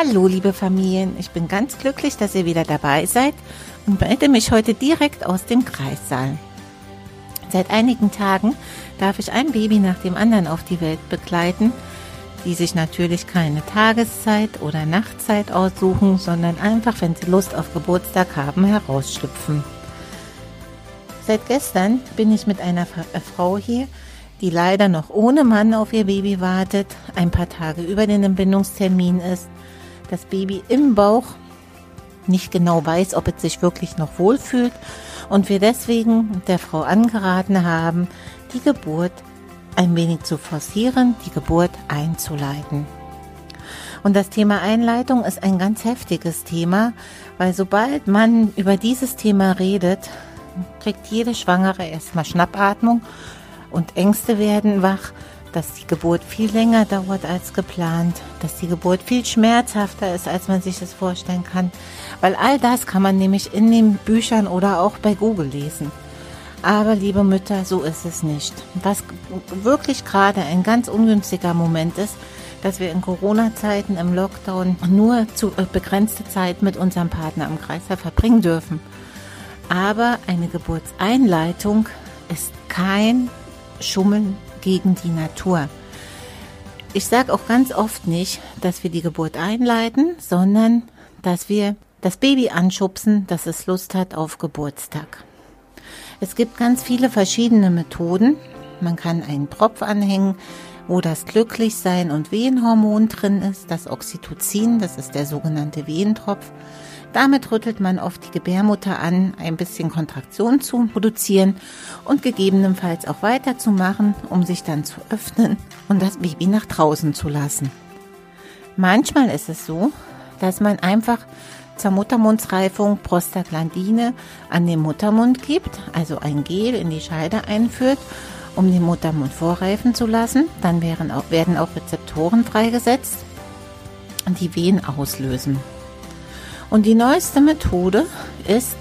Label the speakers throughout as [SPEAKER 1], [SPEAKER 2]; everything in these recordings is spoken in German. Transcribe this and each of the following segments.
[SPEAKER 1] Hallo, liebe Familien, ich bin ganz glücklich, dass ihr wieder dabei seid und melde mich heute direkt aus dem Kreissaal. Seit einigen Tagen darf ich ein Baby nach dem anderen auf die Welt begleiten, die sich natürlich keine Tageszeit oder Nachtzeit aussuchen, sondern einfach, wenn sie Lust auf Geburtstag haben, herausschlüpfen. Seit gestern bin ich mit einer äh, Frau hier, die leider noch ohne Mann auf ihr Baby wartet, ein paar Tage über den Entbindungstermin ist das Baby im Bauch nicht genau weiß, ob es sich wirklich noch wohlfühlt und wir deswegen der Frau angeraten haben, die Geburt ein wenig zu forcieren, die Geburt einzuleiten. Und das Thema Einleitung ist ein ganz heftiges Thema, weil sobald man über dieses Thema redet, kriegt jede Schwangere erstmal Schnappatmung und Ängste werden wach dass die Geburt viel länger dauert als geplant, dass die Geburt viel schmerzhafter ist, als man sich das vorstellen kann. Weil all das kann man nämlich in den Büchern oder auch bei Google lesen. Aber liebe Mütter, so ist es nicht. Was wirklich gerade ein ganz ungünstiger Moment ist, dass wir in Corona-Zeiten im Lockdown nur zu äh, begrenzte Zeit mit unserem Partner im Kreislauf verbringen dürfen. Aber eine Geburtseinleitung ist kein Schummeln gegen die Natur. Ich sage auch ganz oft nicht, dass wir die Geburt einleiten, sondern dass wir das Baby anschubsen, dass es Lust hat auf Geburtstag. Es gibt ganz viele verschiedene Methoden. Man kann einen Tropf anhängen, wo das Glücklichsein und Wehenhormon drin ist, das Oxytocin, das ist der sogenannte Wehentropf. Damit rüttelt man oft die Gebärmutter an, ein bisschen Kontraktion zu produzieren und gegebenenfalls auch weiterzumachen, um sich dann zu öffnen und das Baby nach draußen zu lassen. Manchmal ist es so, dass man einfach zur Muttermundsreifung Prostaglandine an den Muttermund gibt, also ein Gel in die Scheide einführt, um den Muttermund vorreifen zu lassen. Dann werden auch, werden auch Rezeptoren freigesetzt, die Wehen auslösen. Und die neueste Methode ist,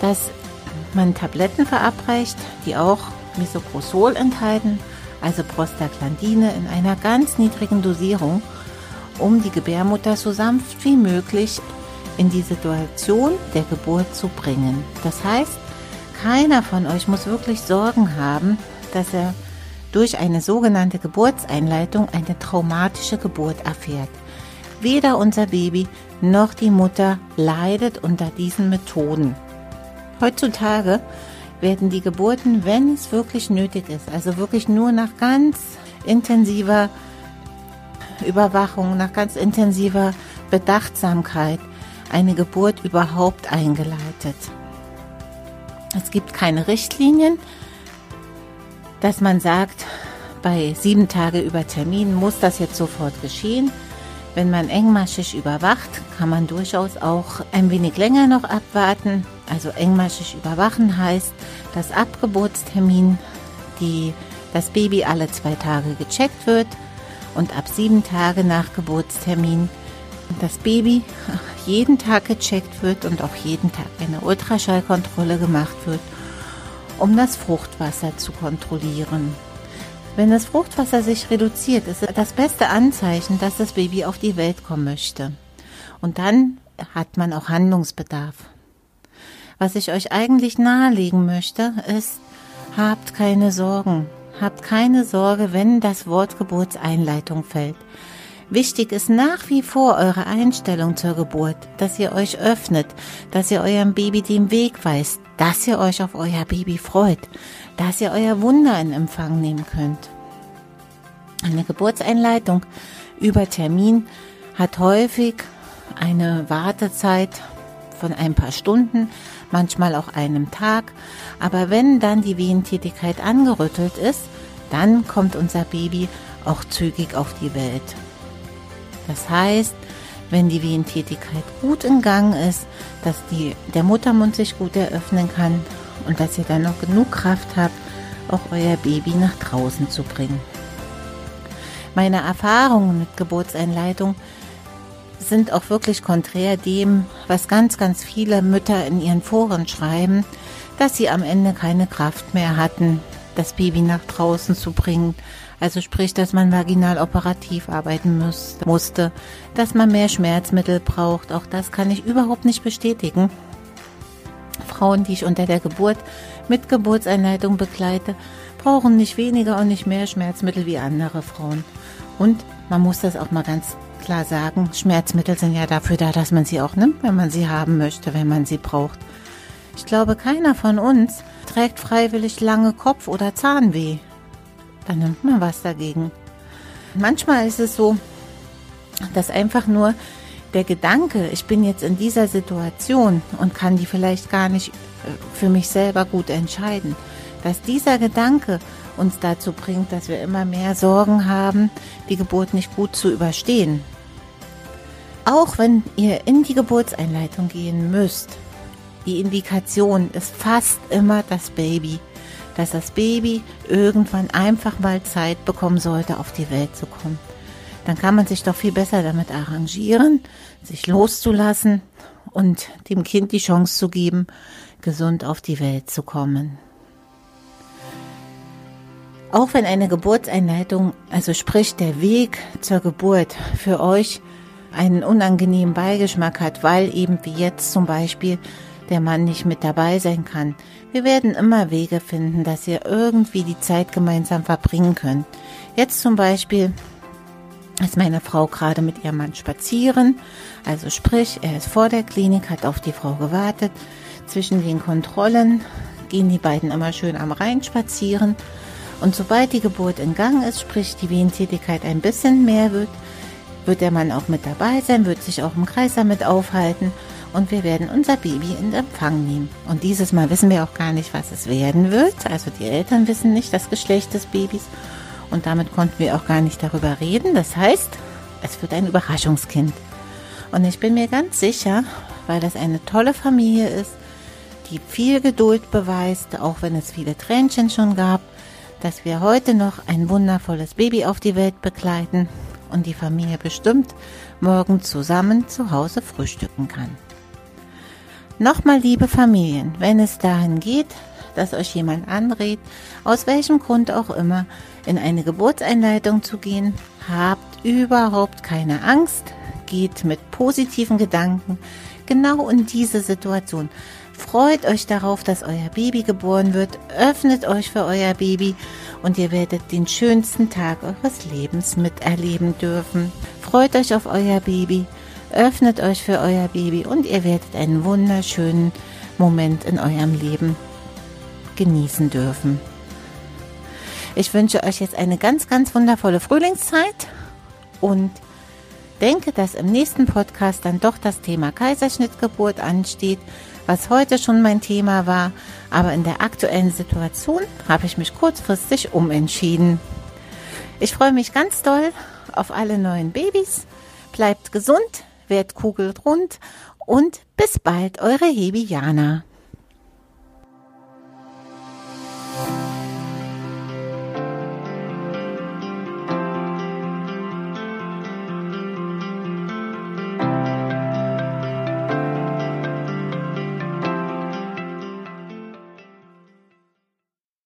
[SPEAKER 1] dass man Tabletten verabreicht, die auch Misoprostol enthalten, also Prostaglandine in einer ganz niedrigen Dosierung, um die Gebärmutter so sanft wie möglich in die Situation der Geburt zu bringen. Das heißt, keiner von euch muss wirklich Sorgen haben, dass er durch eine sogenannte Geburtseinleitung eine traumatische Geburt erfährt. Weder unser Baby noch die Mutter leidet unter diesen Methoden. Heutzutage werden die Geburten, wenn es wirklich nötig ist, also wirklich nur nach ganz intensiver Überwachung, nach ganz intensiver Bedachtsamkeit, eine Geburt überhaupt eingeleitet. Es gibt keine Richtlinien, dass man sagt, bei sieben Tage über Termin muss das jetzt sofort geschehen. Wenn man engmaschig überwacht, kann man durchaus auch ein wenig länger noch abwarten. Also engmaschig überwachen heißt, dass ab Geburtstermin die, das Baby alle zwei Tage gecheckt wird und ab sieben Tage nach Geburtstermin das Baby jeden Tag gecheckt wird und auch jeden Tag eine Ultraschallkontrolle gemacht wird, um das Fruchtwasser zu kontrollieren. Wenn das Fruchtwasser sich reduziert, ist das beste Anzeichen, dass das Baby auf die Welt kommen möchte. Und dann hat man auch Handlungsbedarf. Was ich euch eigentlich nahelegen möchte, ist, habt keine Sorgen. Habt keine Sorge, wenn das Wort Geburtseinleitung fällt. Wichtig ist nach wie vor eure Einstellung zur Geburt, dass ihr euch öffnet, dass ihr eurem Baby den Weg weist, dass ihr euch auf euer Baby freut, dass ihr euer Wunder in Empfang nehmen könnt. Eine Geburtseinleitung über Termin hat häufig eine Wartezeit von ein paar Stunden, manchmal auch einem Tag. Aber wenn dann die Wehentätigkeit angerüttelt ist, dann kommt unser Baby auch zügig auf die Welt. Das heißt, wenn die Wehentätigkeit gut in Gang ist, dass die, der Muttermund sich gut eröffnen kann und dass ihr dann noch genug Kraft habt, auch euer Baby nach draußen zu bringen. Meine Erfahrungen mit Geburtseinleitung sind auch wirklich konträr dem, was ganz, ganz viele Mütter in ihren Foren schreiben, dass sie am Ende keine Kraft mehr hatten, das Baby nach draußen zu bringen. Also sprich, dass man vaginal operativ arbeiten muss, musste, dass man mehr Schmerzmittel braucht. Auch das kann ich überhaupt nicht bestätigen. Frauen, die ich unter der Geburt mit Geburtseinleitung begleite, brauchen nicht weniger und nicht mehr Schmerzmittel wie andere Frauen. Und man muss das auch mal ganz klar sagen, Schmerzmittel sind ja dafür da, dass man sie auch nimmt, wenn man sie haben möchte, wenn man sie braucht. Ich glaube, keiner von uns trägt freiwillig lange Kopf- oder Zahnweh. Dann nimmt man was dagegen. Manchmal ist es so, dass einfach nur der Gedanke, ich bin jetzt in dieser Situation und kann die vielleicht gar nicht äh, für mich selber gut entscheiden, dass dieser Gedanke uns dazu bringt, dass wir immer mehr Sorgen haben, die Geburt nicht gut zu überstehen. Auch wenn ihr in die Geburtseinleitung gehen müsst, die Indikation ist fast immer das Baby, dass das Baby irgendwann einfach mal Zeit bekommen sollte, auf die Welt zu kommen. Dann kann man sich doch viel besser damit arrangieren, sich loszulassen und dem Kind die Chance zu geben, gesund auf die Welt zu kommen. Auch wenn eine Geburtseinleitung, also sprich der Weg zur Geburt für euch einen unangenehmen Beigeschmack hat, weil eben wie jetzt zum Beispiel der Mann nicht mit dabei sein kann. Wir werden immer Wege finden, dass ihr irgendwie die Zeit gemeinsam verbringen könnt. Jetzt zum Beispiel ist meine Frau gerade mit ihrem Mann spazieren. Also sprich, er ist vor der Klinik, hat auf die Frau gewartet. Zwischen den Kontrollen gehen die beiden immer schön am Rhein spazieren. Und sobald die Geburt in Gang ist, sprich die Wehentätigkeit ein bisschen mehr wird, wird der Mann auch mit dabei sein, wird sich auch im Kreis damit aufhalten und wir werden unser Baby in Empfang nehmen. Und dieses Mal wissen wir auch gar nicht, was es werden wird. Also die Eltern wissen nicht das Geschlecht des Babys und damit konnten wir auch gar nicht darüber reden. Das heißt, es wird ein Überraschungskind. Und ich bin mir ganz sicher, weil das eine tolle Familie ist, die viel Geduld beweist, auch wenn es viele Tränchen schon gab, dass wir heute noch ein wundervolles Baby auf die Welt begleiten und die Familie bestimmt morgen zusammen zu Hause frühstücken kann. Nochmal, liebe Familien, wenn es dahin geht, dass euch jemand anrät, aus welchem Grund auch immer, in eine Geburtseinleitung zu gehen, habt überhaupt keine Angst, geht mit positiven Gedanken genau in diese Situation. Freut euch darauf, dass euer Baby geboren wird, öffnet euch für euer Baby und ihr werdet den schönsten Tag eures Lebens miterleben dürfen. Freut euch auf euer Baby, öffnet euch für euer Baby und ihr werdet einen wunderschönen Moment in eurem Leben genießen dürfen. Ich wünsche euch jetzt eine ganz, ganz wundervolle Frühlingszeit und denke, dass im nächsten Podcast dann doch das Thema Kaiserschnittgeburt ansteht, was heute schon mein Thema war, aber in der aktuellen Situation habe ich mich kurzfristig umentschieden. Ich freue mich ganz doll auf alle neuen Babys. Bleibt gesund, werdet kugelrund und bis bald, eure Hebi Jana.